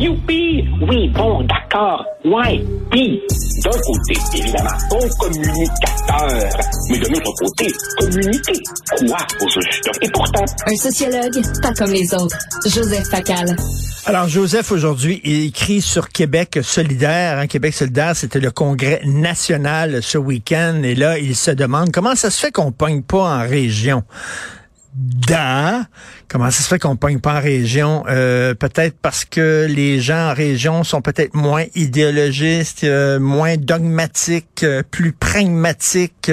Youpi! Oui, bon, d'accord. Ouais. Puis, d'un côté, évidemment, bon communicateur. Mais de l'autre côté, communiquer. Quoi, au juste? Et pourtant, Un sociologue, pas comme les autres. Joseph Facal. Alors, Joseph, aujourd'hui, il écrit sur Québec solidaire. Hein, Québec solidaire, c'était le congrès national ce week-end. Et là, il se demande comment ça se fait qu'on pogne pas en région. Da. Comment ça se fait qu'on pogne pas en région? Euh, peut-être parce que les gens en région sont peut-être moins idéologistes, euh, moins dogmatiques, euh, plus pragmatiques,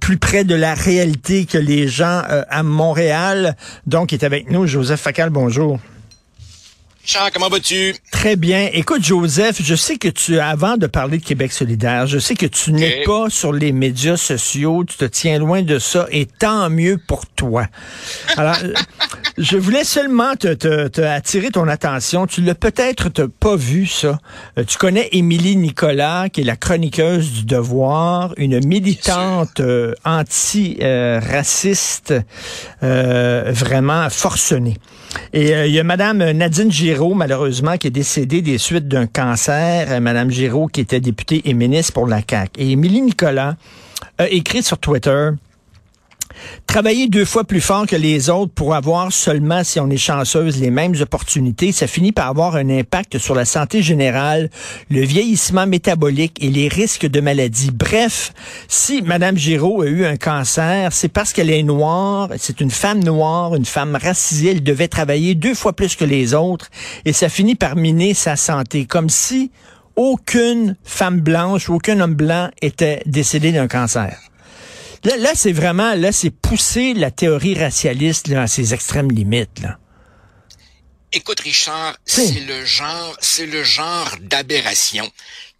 plus près de la réalité que les gens à Montréal. Donc, il est avec nous, Joseph Facal, bonjour. Comment vas-tu? Très bien. Écoute, Joseph, je sais que tu, avant de parler de Québec solidaire, je sais que tu n'es pas sur les médias sociaux, tu te tiens loin de ça, et tant mieux pour toi. Alors, je voulais seulement te, te, te attirer ton attention. Tu l'as peut-être pas vu, ça. Euh, tu connais Émilie Nicolas, qui est la chroniqueuse du Devoir, une militante euh, anti-raciste, euh, vraiment forcenée. Et euh, il y a Madame Nadine Giraud, malheureusement, qui est décédée des suites d'un cancer. Euh, Madame Giraud, qui était députée et ministre pour la CAQ. Et Émilie Nicolas a écrit sur Twitter Travailler deux fois plus fort que les autres pour avoir seulement, si on est chanceuse, les mêmes opportunités, ça finit par avoir un impact sur la santé générale, le vieillissement métabolique et les risques de maladie. Bref, si Madame Giraud a eu un cancer, c'est parce qu'elle est noire, c'est une femme noire, une femme racisée, elle devait travailler deux fois plus que les autres et ça finit par miner sa santé, comme si aucune femme blanche, aucun homme blanc était décédé d'un cancer. Là, là c'est vraiment, là, c'est pousser la théorie racialiste là, à ses extrêmes limites. Là. Écoute, Richard, c'est le genre, c'est le genre d'aberration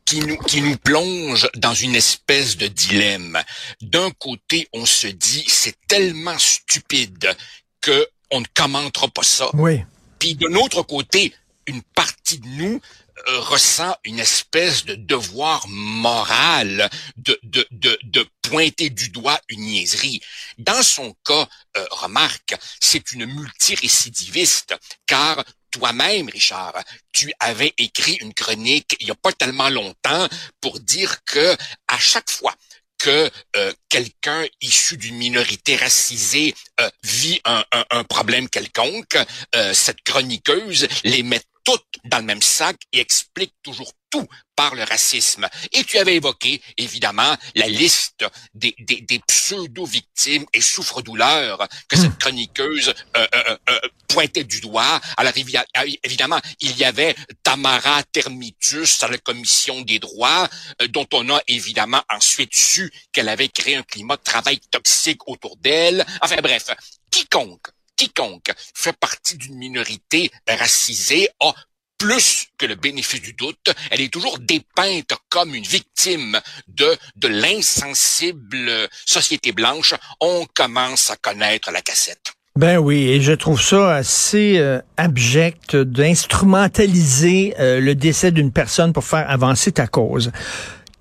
qui nous, qui nous plonge dans une espèce de dilemme. D'un côté, on se dit, c'est tellement stupide que on ne commentera pas ça. Oui. Puis de l'autre côté, une partie de nous ressent une espèce de devoir moral de, de, de, de pointer du doigt une niaiserie. Dans son cas, euh, remarque, c'est une multirécidiviste, car toi-même, Richard, tu avais écrit une chronique il n'y a pas tellement longtemps pour dire que à chaque fois que euh, quelqu'un issu d'une minorité racisée euh, vit un, un, un problème quelconque, euh, cette chroniqueuse les met toutes dans le même sac et explique toujours tout par le racisme. Et tu avais évoqué, évidemment, la liste des, des, des pseudo-victimes et souffre-douleurs que cette chroniqueuse euh, euh, euh, pointait du doigt. Alors, ah, évidemment, il y avait Tamara Termitus à la Commission des droits, euh, dont on a évidemment ensuite su qu'elle avait créé un climat de travail toxique autour d'elle. Enfin bref, quiconque quiconque fait partie d'une minorité racisée a plus que le bénéfice du doute, elle est toujours dépeinte comme une victime de, de l'insensible société blanche. On commence à connaître la cassette. Ben oui, et je trouve ça assez euh, abject d'instrumentaliser euh, le décès d'une personne pour faire avancer ta cause.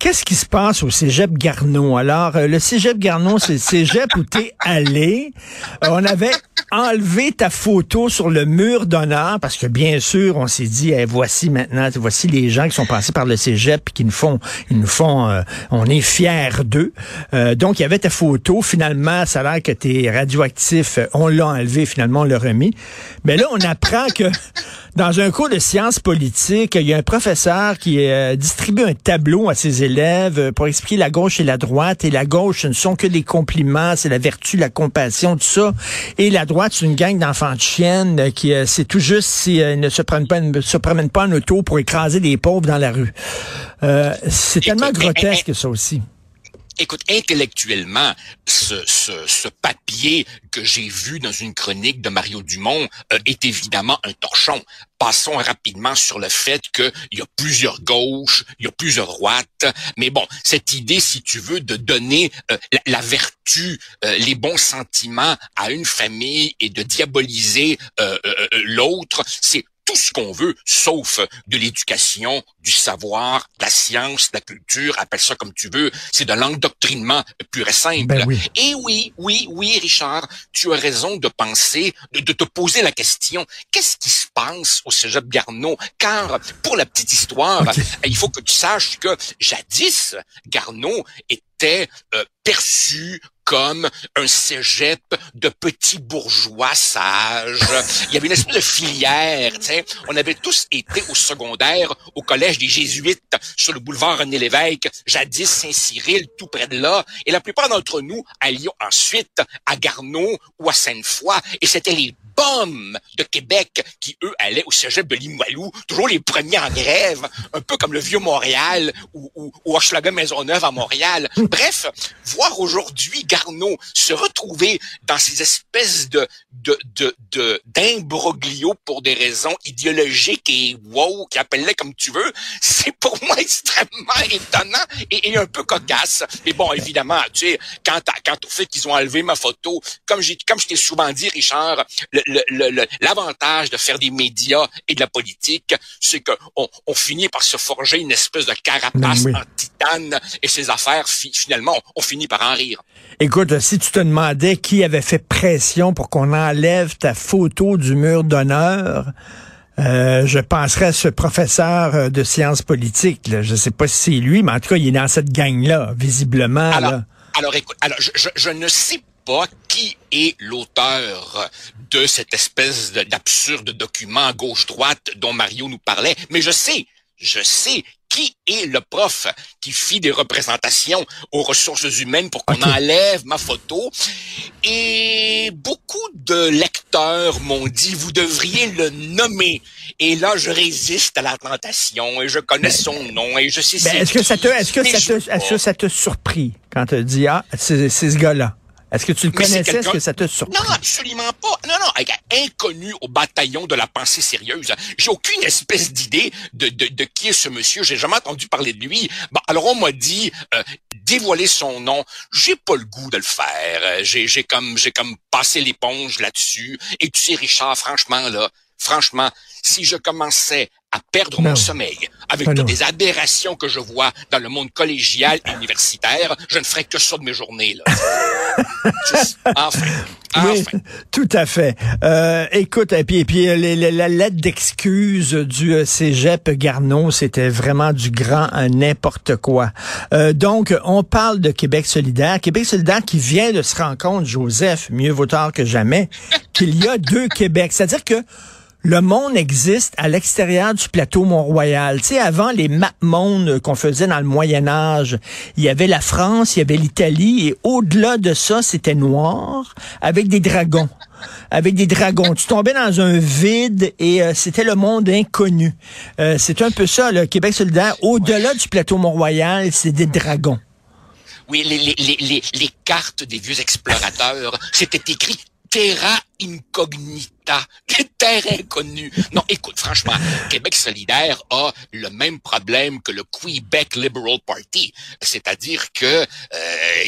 Qu'est-ce qui se passe au Cégep Garneau? Alors, euh, le Cégep Garneau, c'est le Cégep où t'es allé. Euh, on avait enlevé ta photo sur le mur d'honneur parce que, bien sûr, on s'est dit, voici maintenant, voici les gens qui sont passés par le Cégep et qui nous font, nous font, euh, on est fiers d'eux. donc, il y avait ta photo. Finalement, ça a l'air que t'es radioactif. On l'a enlevé, finalement, on l'a remis. Mais là, on apprend que dans un cours de sciences politiques, il y a un professeur qui euh, distribue un tableau à ses élèves euh, pour expliquer la gauche et la droite. Et la gauche, ce ne sont que des compliments, c'est la vertu, la compassion, tout ça. Et la droite, c'est une gang d'enfants de chiennes euh, qui, c'est tout juste s'ils ne se prennent pas, ne se promènent pas en auto pour écraser des pauvres dans la rue. c'est tellement grotesque, ça aussi. Écoute, intellectuellement, ce, ce, ce papier que j'ai vu dans une chronique de Mario Dumont euh, est évidemment un torchon. Passons rapidement sur le fait qu'il y a plusieurs gauches, il y a plusieurs droites, mais bon, cette idée, si tu veux, de donner euh, la, vertu, euh, les bons sentiments à une famille et de diaboliser l'autre, c'est tout ce qu'on veut, sauf de l'éducation, du savoir, de la science, de la culture, appelle ça comme tu veux, c'est de l'endoctrinement pur et simple. Ben oui. Et oui, oui, oui, Richard, tu as raison de penser, de, de te poser la question, qu'est-ce qui se passe au Cégep Garneau? Car, pour la petite histoire, il faut que tu saches que jadis, Garneau était euh, perçu comme un cégep de petits bourgeois sages. Il y avait une espèce de filière. sais. On avait tous été au secondaire au collège des Jésuites sur le boulevard René Lévesque, jadis Saint-Cyril, tout près de là. Et la plupart d'entre nous allions ensuite à Garneau ou à Sainte-Foy. Et c'était les de Québec qui, eux, allaient au cégep de Limoilou, toujours les premiers en grève, un peu comme le vieux Montréal ou, ou, ou Maisonneuve à Montréal. Bref, voir aujourd'hui Garneau se retrouver dans ces espèces de de de d'imbroglio pour des raisons idéologiques et wow, qui appelle comme tu veux, c'est pour moi extrêmement étonnant et, un peu cocasse. Mais bon, évidemment, tu sais, quand quand au fait qu'ils ont enlevé ma photo, comme j'ai comme je t'ai souvent dit, Richard, l'avantage de faire des médias et de la politique, c'est que on, finit par se forger une espèce de carapace en titane et ces affaires finalement on finit par en rire. Écoute, si tu te demandais qui avait fait pression pour qu'on enlève ta photo du mur d'honneur, euh, je penserais à ce professeur euh, de sciences politiques. Là. Je sais pas si c'est lui, mais en tout cas, il est dans cette gang-là, visiblement. Alors, alors écoute, alors je, je, je ne sais pas qui est l'auteur de cette espèce d'absurde document gauche-droite dont Mario nous parlait, mais je sais, je sais qui est le prof qui fit des représentations aux ressources humaines pour qu'on enlève ma photo. Et beaucoup de lecteurs m'ont dit, vous devriez le nommer. Et là, je résiste à la tentation et je connais son nom et je sais ben, Est-ce que ça te, est-ce que ça te, est-ce que ça te surpris quand tu dis, ah, c'est ce gars-là? Est-ce que tu le connaissais? Est-ce que ça te surpris? Non, absolument pas. Non, non, inconnu au bataillon de la pensée sérieuse. J'ai aucune espèce d'idée de, de, de, qui est ce monsieur. J'ai jamais entendu parler de lui. Bon, alors on m'a dit euh, dévoiler son nom. J'ai pas le goût de le faire. J'ai, j'ai comme, j'ai comme passé l'éponge là-dessus. Et tu sais, Richard, franchement là, franchement, si je commençais à perdre mon sommeil avec toutes les aberrations que je vois dans le monde collégial et universitaire, je ne ferais que ça de mes journées. Là. enfin. Oui, tout à fait. Euh, écoute, et puis, et puis la lettre d'excuse du euh, Cégep Garneau, c'était vraiment du grand n'importe quoi. Euh, donc, on parle de Québec solidaire. Québec solidaire qui vient de se rendre compte, Joseph, mieux vaut tard que jamais, qu'il y a deux Québec. C'est-à-dire que le monde existe à l'extérieur du plateau Mont-Royal. Tu sais, avant les map monde qu'on faisait dans le Moyen Âge, il y avait la France, il y avait l'Italie, et au-delà de ça, c'était noir, avec des dragons. Avec des dragons. Tu tombais dans un vide et euh, c'était le monde inconnu. Euh, c'est un peu ça, le Québec solidaire. Au-delà du plateau Mont-Royal, c'est des dragons. Oui, les, les, les, les, cartes des vieux explorateurs, c'était écrit terra incognita, des terres inconnues. Non, écoute, franchement, Québec solidaire a le même problème que le Quebec Liberal Party, c'est-à-dire que euh,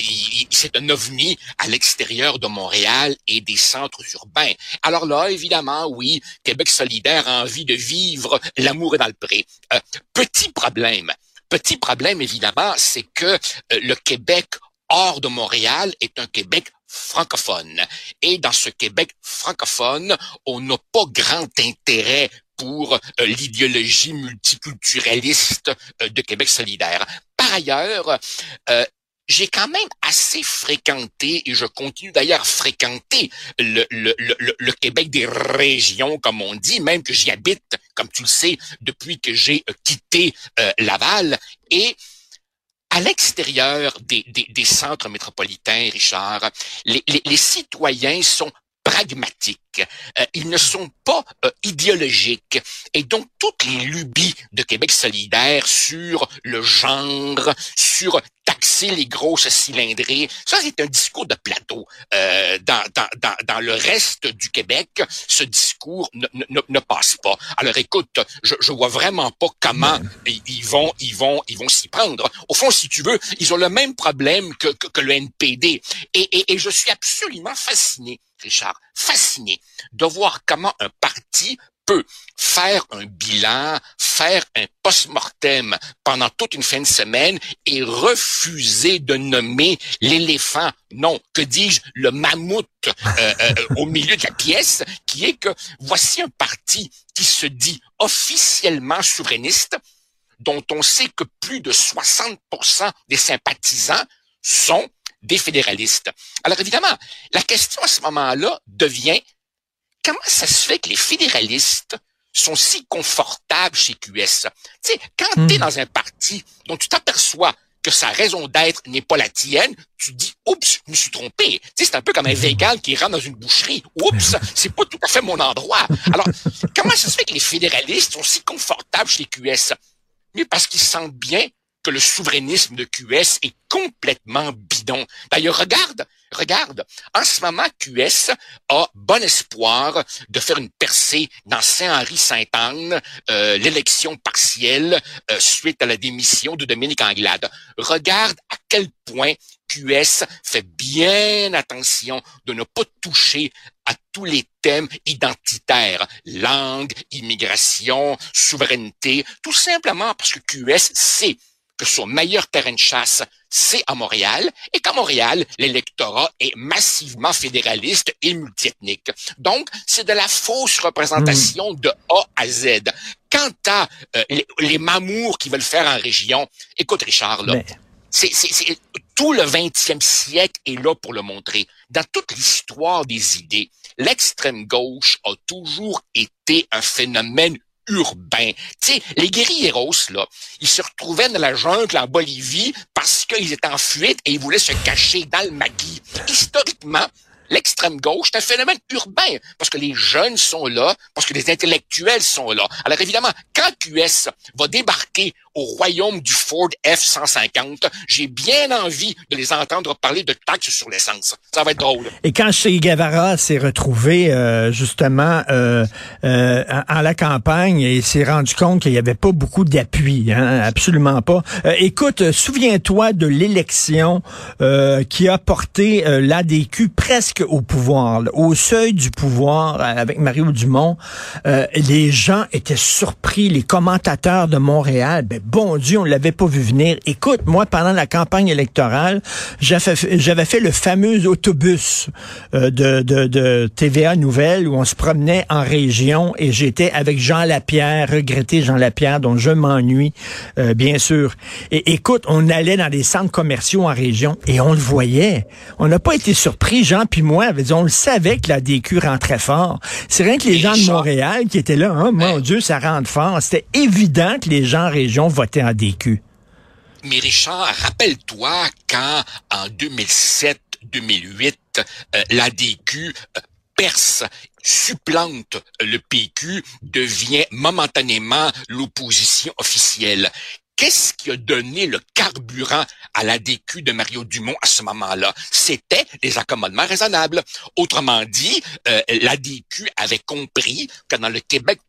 c'est un ovni à l'extérieur de Montréal et des centres urbains. Alors là, évidemment, oui, Québec solidaire a envie de vivre l'amour dans le. Euh, petit problème, petit problème, évidemment, c'est que euh, le Québec hors de Montréal est un Québec francophone. Et dans ce Québec francophone, on n'a pas grand intérêt pour euh, l'idéologie multiculturaliste euh, de Québec solidaire. Par ailleurs, euh, j'ai quand même assez fréquenté, et je continue d'ailleurs à fréquenter le, le, le, le, Québec des régions, comme on dit, même que j'y habite, comme tu le sais, depuis que j'ai quitté Laval. Et à l'extérieur des, des, des, centres métropolitains, Richard, les, les, les citoyens sont pragmatiques, euh, ils ne sont pas euh, idéologiques. Et donc, toutes les lubies de Québec solidaire sur le genre, sur taxer les grosses cylindrées, ça, c'est un discours de plateau. Euh, dans, dans, dans, dans, le reste du Québec, ce discours ne, ne, ne passe pas. Alors, écoute, je, je vois vraiment pas comment ils vont ils vont ils vont s'y prendre. Au fond, si tu veux, ils ont le même problème que, que, que le NPD. Et, et, et je suis absolument fasciné Richard, fasciné de voir comment un parti peut faire un bilan, faire un post-mortem pendant toute une fin de semaine et refuser de nommer l'éléphant, non, que dis-je, le mammouth euh, euh, au milieu de la pièce, qui est que voici un parti qui se dit officiellement souverainiste, dont on sait que plus de 60% des sympathisants sont des fédéralistes. Alors évidemment, la question à ce moment-là devient comment ça se fait que les fédéralistes sont si confortables chez QS? Tu sais, quand hmm. tu es dans un parti dont tu t'aperçois que sa raison d'être n'est pas la tienne, tu dis oups, je me suis trompé. Tu sais, c'est un peu comme un végan qui rentre dans une boucherie. Oups, c'est pas tout à fait mon endroit. Alors, comment ça se fait que les fédéralistes sont si confortables chez QS? Mais parce qu'ils sentent bien que le souverainisme de QS est complètement bidon. D'ailleurs, regarde, regarde, en ce moment, QS a bon espoir de faire une percée dans Saint-Henri-Sainte-Anne, euh, l'élection partielle euh, suite à la démission de Dominique Anglade. Regarde à quel point QS fait bien attention de ne pas toucher à tous les thèmes identitaires, langue, immigration, souveraineté, tout simplement parce que QS sait que son meilleur terrain de chasse, c'est à Montréal, et qu'à Montréal, l'électorat est massivement fédéraliste et multiethnique. Donc, c'est de la fausse représentation de A à Z. Quant à euh, les, mamours qui veulent faire en région, écoute Richard, là, c'est, tout le 20e siècle est là pour le montrer. Dans toute l'histoire des idées, l'extrême gauche a toujours été un phénomène urbain. Tu sais, les guerrieros, là, ils se retrouvaient dans la jungle en Bolivie parce qu'ils étaient en fuite et ils voulaient se cacher dans le maquis. Historiquement, l'extrême gauche, c'est un phénomène urbain, parce que les jeunes sont là, parce que les intellectuels sont là. Alors évidemment, quand QS va débarquer au royaume du Ford F-150, j'ai bien envie de les entendre parler de taxes sur l'essence. Ça va être drôle. Et quand Che Guevara s'est retrouvé euh, justement euh, euh, à la campagne, il s'est rendu compte qu'il n'y avait pas beaucoup d'appui, hein, absolument pas. écoute, souviens-toi de l'élection qui a porté l'ADQ presque au pouvoir, au seuil du pouvoir euh, avec Mario Dumont, euh, les gens étaient surpris, les commentateurs de Montréal, ben bon Dieu, on l'avait pas vu venir. Écoute, moi pendant la campagne électorale, j'avais fait, le fameux autobus euh, de, de, de TVA Nouvelle où on se promenait en région et j'étais avec Jean Lapierre, regretté Jean Lapierre, dont je m'ennuie, bien sûr. Et écoute, on allait dans des centres commerciaux en région et on le voyait. On n'a pas été surpris, Jean puis moi, on le savait que la DQ rentrait fort. C'est rien que les, gens de Montréal qui étaient là, hein, mon Dieu, ça rentre fort. C'était évident que les gens en région votaient en DQ. Mais Richard, rappelle-toi quand en 2007-2008, euh, la euh, perce supplante le PQ, devient momentanément l'opposition officielle. Qu'est-ce qui a donné le carburant à la DQ de Mario Dumont à ce moment-là? C'était les accommodements raisonnables. Autrement dit, euh, la DQ avait compris que dans le Québec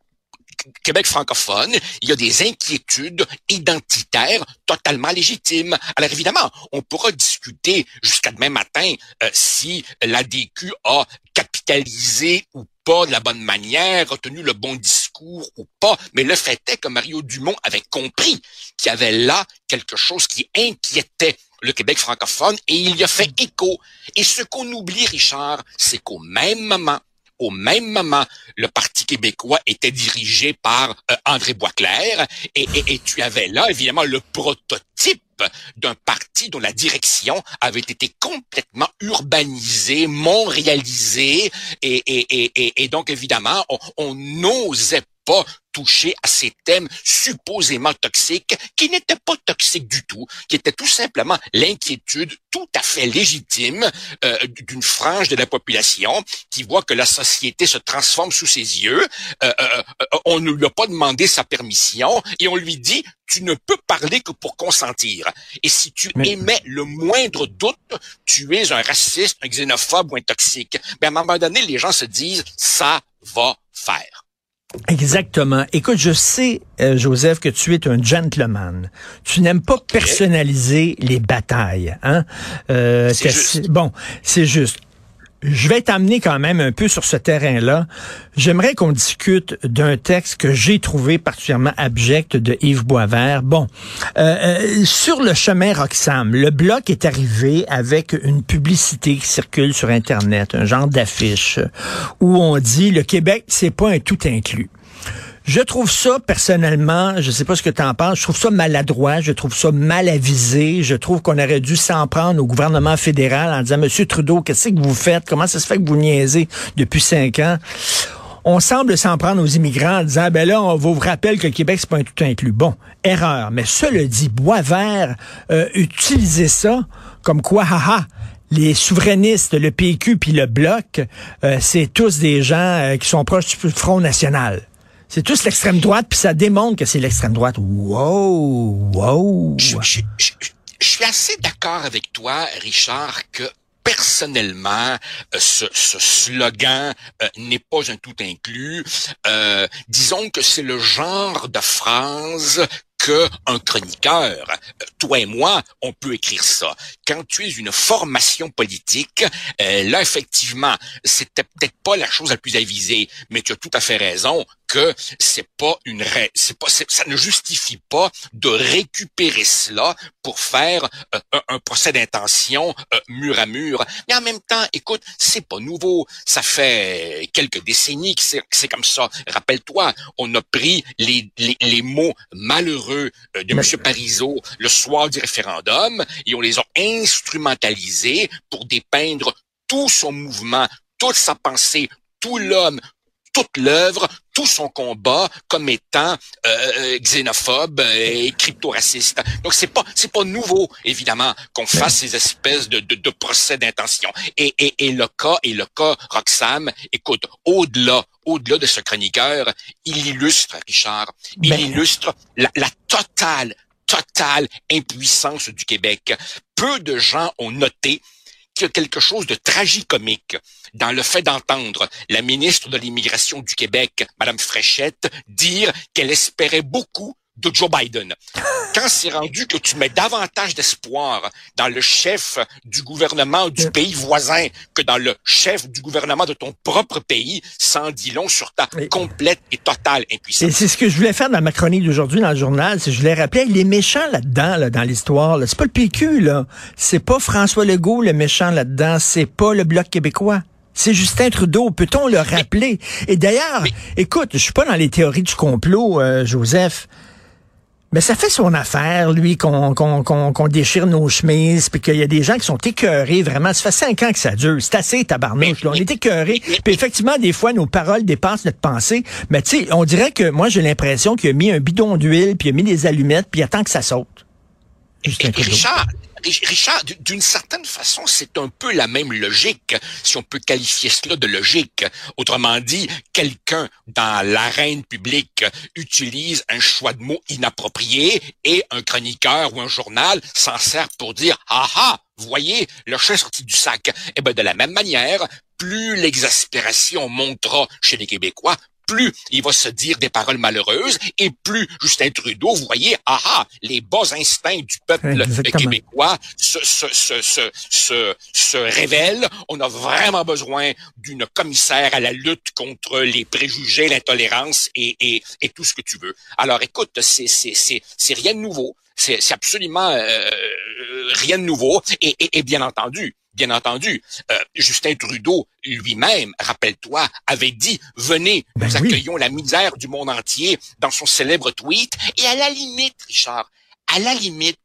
Québec francophone, il y a des inquiétudes identitaires totalement légitimes. Alors évidemment, on pourra discuter jusqu'à demain matin euh, si la DQ a capitalisé ou pas de la bonne manière, retenu le bon discours discours ou pas, mais le fait est que Mario Dumont avait compris qu'il y avait là quelque chose qui inquiétait le Québec francophone et il y a fait écho. Et ce qu'on oublie, Richard, c'est qu'au même moment, au même moment, le Parti québécois était dirigé par euh, André Boisclair et, et, tu avais là, évidemment, le prototype d'un parti dont la direction avait été complètement urbanisée, montréalisée, et, et, et, et donc évidemment, on n'osait pas toucher à ces thèmes supposément toxiques, qui n'étaient pas toxiques du tout, qui étaient tout simplement l'inquiétude tout à fait légitime euh, d'une frange de la population qui voit que la société se transforme sous ses yeux. Euh, euh, on ne lui a pas demandé sa permission et on lui dit tu ne peux parler que pour consentir. Et si tu émets le moindre doute, tu es un raciste, un xénophobe ou un toxique. Mais à un moment donné, les gens se disent ça va faire. Exactement. Écoute, je sais, euh, Joseph, que tu es un gentleman. Tu n'aimes pas personnaliser les batailles. Hein? Euh, bon, c'est juste je vais t'amener quand même un peu sur ce terrain-là. J'aimerais qu'on discute d'un texte que j'ai trouvé particulièrement abject de Yves Boisvert. Bon, euh, euh, sur le chemin Roxham, le bloc est arrivé avec une publicité qui circule sur Internet, un genre d'affiche où on dit le Québec, c'est pas un tout inclus. Je trouve ça personnellement, je sais pas ce que tu en penses, je trouve ça maladroit, je trouve ça mal avisé, je trouve qu'on aurait dû s'en prendre au gouvernement fédéral en disant Monsieur Trudeau, qu'est-ce que vous faites? Comment ça se fait que vous niaisez depuis cinq ans? On semble s'en prendre aux immigrants en disant, ben là, on vous rappelle que le Québec, c'est pas un tout inclus. Bon, erreur. Mais cela dit, Boisvert, euh, utiliser ça comme quoi, haha, les souverainistes, le PQ puis le Bloc, euh, c'est tous des gens euh, qui sont proches du Front National. C'est tous l'extrême droite, puis ça démontre que c'est l'extrême droite. Wow, wow. Je, suis assez d'accord avec toi, Richard, que personnellement, euh, ce, slogan euh, n'est pas un tout inclus. Euh, disons que c'est le genre de phrase qu'un chroniqueur, toi et moi, on peut écrire ça. Quand tu es une formation politique, là, effectivement, c'était peut-être pas la chose la plus avisée, mais tu as tout à fait raison que c'est pas une c'est pas ça ne justifie pas de récupérer cela pour faire euh, un, procès d'intention euh, mur à mur. Mais en même temps, écoute, c'est pas nouveau. Ça fait quelques décennies que c'est comme ça. Rappelle-toi, on a pris les, les, les mots malheureux euh, de M. Parizeau le soir du référendum et on les a instrumentalisés pour dépeindre tout son mouvement, toute sa pensée, tout l'homme, toute l'œuvre, tout son combat comme étant euh, euh xénophobe et crypto-raciste. Donc c'est pas c'est pas nouveau évidemment qu'on fasse ces espèces de, de, de procès d'intention. Et, et, et le cas et le cas Roxham, écoute, au-delà au-delà de ce chroniqueur, il illustre Richard, il illustre la, la totale totale impuissance du Québec. Peu de gens ont noté y a quelque chose de tragicomique dans le fait d'entendre la ministre de l'Immigration du Québec, Madame Fréchette, dire qu'elle espérait beaucoup de Joe Biden. Quand c'est rendu que tu mets davantage d'espoir dans le chef du gouvernement du pays voisin que dans le chef du gouvernement de ton propre pays, sans dit long sur ta complète et totale impuissance. Et c'est ce que je voulais faire dans ma chronique d'aujourd'hui dans le journal, c'est je voulais rappeler les méchants là-dedans, là, dans l'histoire. C'est pas le PQ, là. C'est pas François Legault le méchant là-dedans. C'est pas le Bloc québécois. C'est Justin Trudeau, peut-on le rappeler? Et d'ailleurs, écoute, je suis pas dans les théories du complot, euh, Joseph. Mais ça fait son affaire, lui, qu'on déchire nos chemises, puis qu'il y a des gens qui sont écœurés, vraiment. Ça fait cinq ans que ça dure. C'est assez tabarnouche. Là. On est écœurés. Puis effectivement, des fois, nos paroles dépassent notre pensée. Mais tu sais, on dirait que moi, j'ai l'impression qu'il a mis un bidon d'huile, puis il a mis des allumettes, puis il attend que ça saute. Justin Richard, Richard, d'une certaine façon, c'est un peu la même logique, si on peut qualifier cela de logique. Autrement dit, quelqu'un dans l'arène publique utilise un choix de mots inapproprié et un chroniqueur ou un journal s'en sert pour dire « Ah ah, voyez, le est sorti du sac ». Eh ben, de la même manière, plus l'exaspération montera chez les Québécois, plus il va se dire des paroles malheureuses, et plus Justin Trudeau, vous voyez, ah ah, les bas instincts du peuple québécois se, se, se, se, se, se révèlent. On a vraiment besoin d'une commissaire à la lutte contre les préjugés, l'intolérance et, et, et tout ce que tu veux. Alors écoute, c'est, c'est, c'est, c'est rien de nouveau. C'est, c'est absolument euh, rien de nouveau. Et, et, et bien entendu, bien entendu, euh, Justin Trudeau lui-même, rappelle-toi, avait dit venez, Ben nous oui. accueillons la misère du monde entier dans son célèbre tweet. Et à la limite, Richard, à la limite,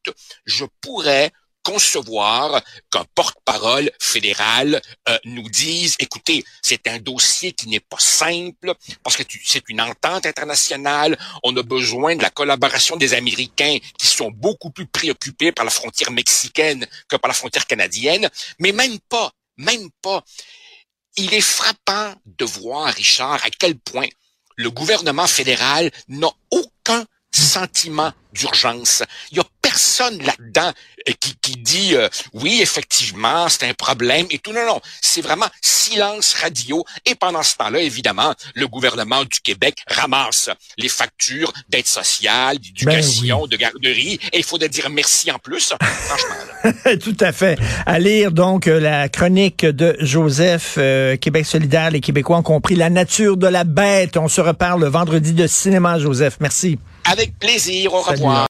je pourrais concevoir qu'un porte-parole fédéral euh, nous dise, écoutez, c'est un dossier qui n'est pas simple parce que c'est une entente internationale. On a besoin de la collaboration des Américains qui sont beaucoup plus préoccupés par la frontière mexicaine que par la frontière canadienne. Mais même pas, même pas. Il est frappant de voir, Richard, à quel point le gouvernement fédéral n'a aucun sentiment d'urgence. Personne là-dedans euh, qui, qui dit euh, oui, effectivement, c'est un problème et tout. Non, non, c'est vraiment silence radio. Et pendant ce temps-là, évidemment, le gouvernement du Québec ramasse les factures d'aide sociale, d'éducation, de garderie. Et il faut de dire merci en plus. Franchement, là. Tout à fait. À lire donc euh, la chronique de Joseph, euh, Québec solidaire, les Québécois ont compris la nature de la bête. On se reparle le vendredi de cinéma, Joseph. Merci. Avec plaisir. Au Salut. revoir.